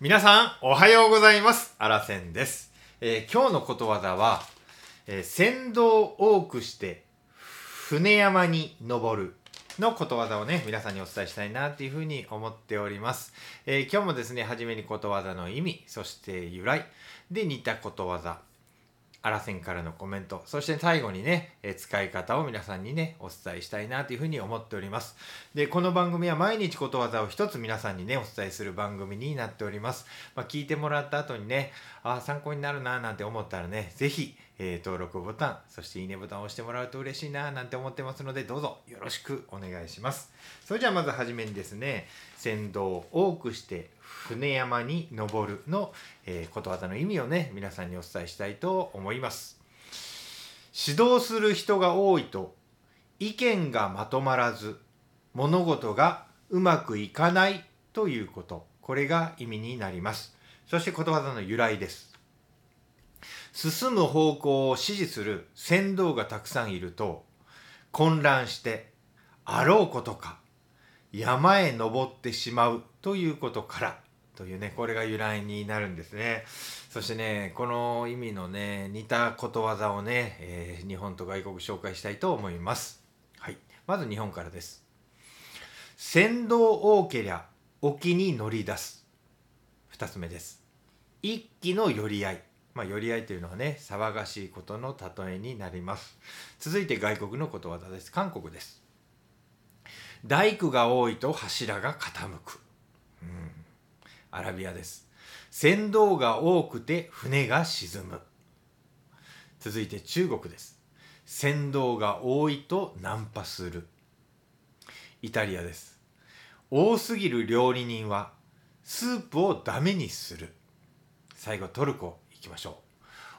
皆さん、おはようございます。あらせんです。えー今日のことわざは、えー船頭多くして、船山に登る。のことわざをね、皆さんにお伝えしたいなっていうふうに思っております。えー今日もですね、はじめにことわざの意味、そして由来で似たことわざ、あらせんからのコメント、そして最後にね、えー使い方を皆さんにね、お伝えしたいなというふうに思っております。で、この番組は毎日ことわざを一つ皆さんにね、お伝えする番組になっております。まあ、聞いてもらった後にね、ああ、参考になるななんて思ったらね、ぜひ、えー登録ボタン、そしていいねボタンを押してもらうと嬉しいななんて思ってますので、どうぞよろしくお願いします。それじゃあまずはじめにですね、船頭を多くして船山に登るの、えーことわざの意味をね、皆さんにお伝えしたいと思います。指導する人が多いと意見がまとまらず物事がうまくいかないということこれが意味になりますそしてことわざの由来です進む方向を指示する船頭がたくさんいると混乱してあろうことか山へ登ってしまうということからというねこれが由来になるんですね。そしてねこの意味のね似たことわざをね、えー日本と外国紹介したいと思います。はい。まず日本からです。船頭多けりゃ沖に乗り出す。二つ目です。一気の寄り合い。まあ寄り合いというのはね騒がしいことの例えになります。続いて外国のことわざです。韓国です。大工が多いと柱が傾く、うん、アラビアです。船頭が多くて船が沈む。続いて中国です。船頭が多いとナンパする。イタリアです。多すぎる料理人はスープをダメにする。最後トルコ。きましょう。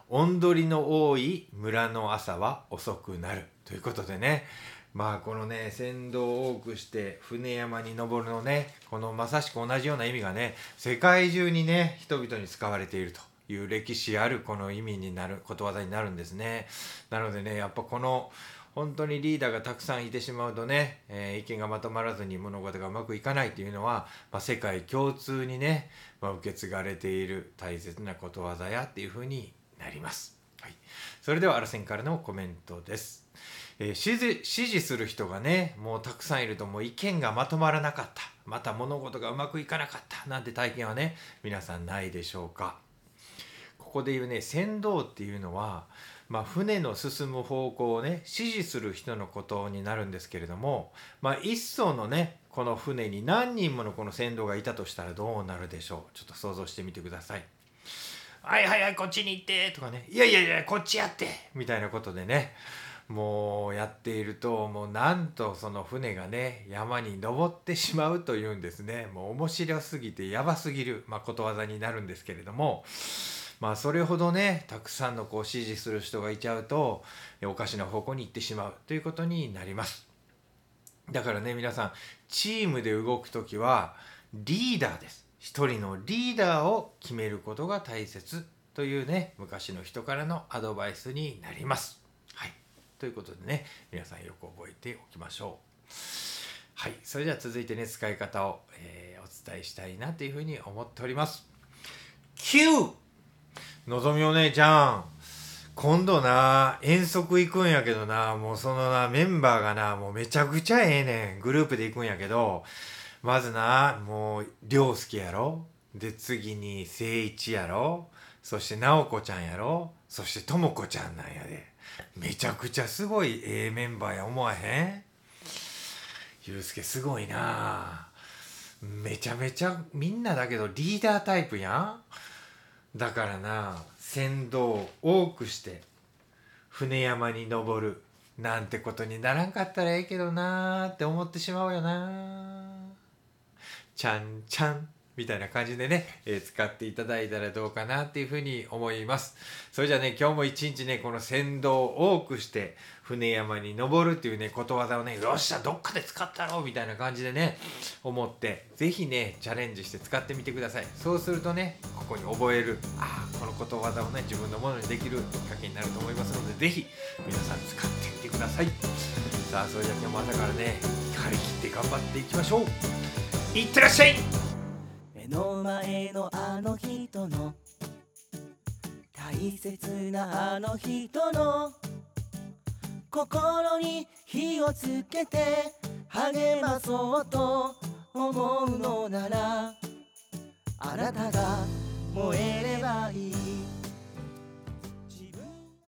おんどりの多い村の朝は遅くなるということでね。まあこのね船頭を多くして船山に登るのねこのまさしく同じような意味がね世界中にね人々に使われているという歴史あるこの意味になることわざになるんですね。なのでねやっぱこの本当にリーダーがたくさんいてしまうとね、えー意見がまとまらずに物事がうまくいかないというのは、まあ、世界共通にね、まあ、受け継がれている大切なことわざやっていうふうになります。はい、それではアルセンからのコメントです。えー支持支持する人がねもうたくさんいるともう意見がまとまらなかったまた物事がうまくいかなかったなんて体験はね皆さんないでしょうかここで言うね船頭っていうのは、まあ、船の進む方向をね指示する人のことになるんですけれども、まあ、一艘のねこの船に何人ものこの船頭がいたとしたらどうなるでしょう。ちょっと想像してみてください。はいはいはいこっちに行ってとかね。いやいやいやこっちやってみたいなことでねもうやっているともうなんとその船がね山に登ってしまうというんですね。もう面白すぎてやばすぎる、まあ、ことわざになるんですけれどもまあそれほどねたくさんのこう支持する人がいちゃうとおかしな方向に行ってしまうということになります。だからね皆さんチームで動く時はリーダーです。一人のリーダーを決めることが大切というね昔の人からのアドバイスになります。はい。ということでね皆さんよく覚えておきましょう。はい。それでは続いてね使い方を、えーお伝えしたいなというふうに思っております。9のぞみお姉ちゃん。今度な遠足行くんやけどなもうそのなメンバーがなもうめちゃくちゃええねん。グループで行くんやけどまずなもう涼介やろ。で次に誠一やろ。そして直子ちゃんやろ。そして智子ちゃんなんやで。めちゃくちゃすごいええメンバーや思わへん？ゆうすけすごいな。めちゃめちゃみんなだけどリーダータイプやん。だからな船頭を多くして船山に登るなんてことにならんかったらええけどなーって思ってしまうよなちゃんちゃん。みたいな感じでね、えー使っていただいたらどうかなっていうふうに思います。それじゃあね、今日も一日ね、この船頭を多くして、船山に登るっていうね、ことわざをね、よっしゃ、どっかで使ったろうみたいな感じでね、思って、ぜひね、チャレンジして使ってみてください。そうするとね、ここに覚える、ああ、このことわざをね、自分のものにできるきっかけになると思いますので、ぜひ皆さん使ってみてください。さあ、それじゃあ今日も朝からね、張り切って頑張っていきましょう。いってらっしゃい目の前のあの人の。大切なあの人の。心に火をつけて励まそうと思うのならあなたが燃えればいい。